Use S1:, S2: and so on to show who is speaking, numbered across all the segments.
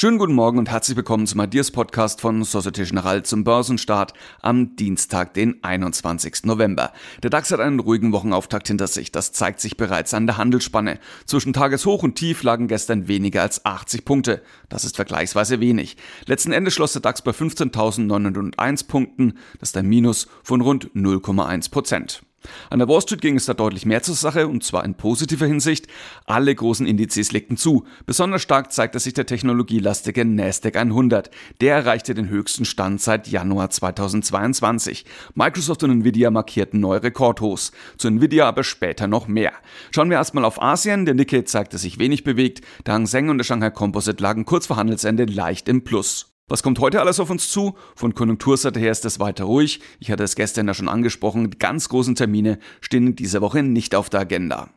S1: Schönen guten Morgen und herzlich willkommen zum Ideas Podcast von Societe Generale zum Börsenstart am Dienstag, den 21. November. Der DAX hat einen ruhigen Wochenauftakt hinter sich. Das zeigt sich bereits an der Handelsspanne. Zwischen Tageshoch und Tief lagen gestern weniger als 80 Punkte. Das ist vergleichsweise wenig. Letzten Endes schloss der DAX bei 15.901 Punkten. Das ist ein Minus von rund 0,1 Prozent. An der Wall Street ging es da deutlich mehr zur Sache und zwar in positiver Hinsicht. Alle großen Indizes legten zu. Besonders stark zeigte sich der technologielastige Nasdaq 100. Der erreichte den höchsten Stand seit Januar 2022. Microsoft und Nvidia markierten neue Rekordhochs. Zu Nvidia aber später noch mehr. Schauen wir erstmal auf Asien. Der Nikkei zeigte sich wenig bewegt. Der Hang Seng und der Shanghai Composite lagen kurz vor Handelsende leicht im Plus. Was kommt heute alles auf uns zu? Von Konjunkturseite her ist es weiter ruhig. Ich hatte es gestern ja schon angesprochen, die ganz großen Termine stehen in dieser Woche nicht auf der Agenda.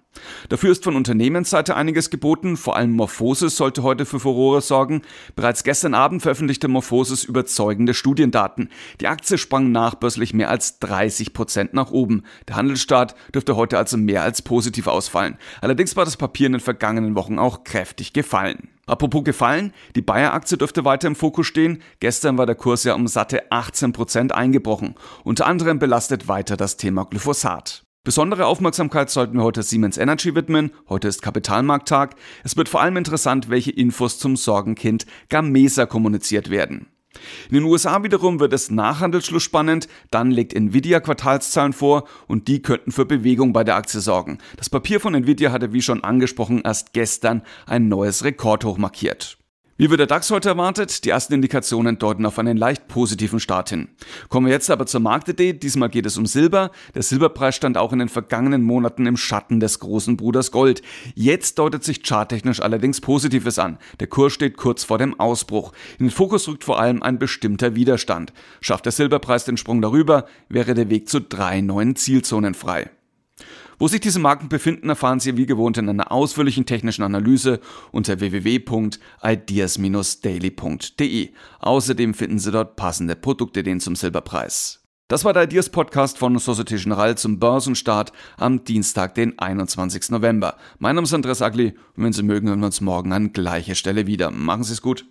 S1: Dafür ist von Unternehmensseite einiges geboten, vor allem Morphosis sollte heute für Furore sorgen. Bereits gestern Abend veröffentlichte Morphosis überzeugende Studiendaten. Die Aktie sprang nachbörslich mehr als 30 Prozent nach oben. Der Handelsstart dürfte heute also mehr als positiv ausfallen. Allerdings war das Papier in den vergangenen Wochen auch kräftig gefallen. Apropos gefallen, die Bayer-Aktie dürfte weiter im Fokus stehen. Gestern war der Kurs ja um satte 18% eingebrochen. Unter anderem belastet weiter das Thema Glyphosat. Besondere Aufmerksamkeit sollten wir heute Siemens Energy widmen. Heute ist Kapitalmarkttag. Es wird vor allem interessant, welche Infos zum Sorgenkind Gamesa kommuniziert werden. In den USA wiederum wird es nach Handelsschluss spannend, dann legt Nvidia Quartalszahlen vor und die könnten für Bewegung bei der Aktie sorgen. Das Papier von Nvidia hatte wie schon angesprochen erst gestern ein neues Rekordhoch markiert. Wie wird der DAX heute erwartet? Die ersten Indikationen deuten auf einen leicht positiven Start hin. Kommen wir jetzt aber zur Marktidee. Diesmal geht es um Silber. Der Silberpreis stand auch in den vergangenen Monaten im Schatten des großen Bruders Gold. Jetzt deutet sich charttechnisch allerdings Positives an. Der Kurs steht kurz vor dem Ausbruch. In den Fokus rückt vor allem ein bestimmter Widerstand. Schafft der Silberpreis den Sprung darüber, wäre der Weg zu drei neuen Zielzonen frei. Wo sich diese Marken befinden, erfahren Sie wie gewohnt in einer ausführlichen technischen Analyse unter www.ideas-daily.de. Außerdem finden Sie dort passende Produktideen zum Silberpreis. Das war der Ideas Podcast von Societe Generale zum Börsenstart am Dienstag, den 21. November. Mein Name ist Andreas Agli und wenn Sie mögen, hören wir uns morgen an gleicher Stelle wieder. Machen Sie es gut.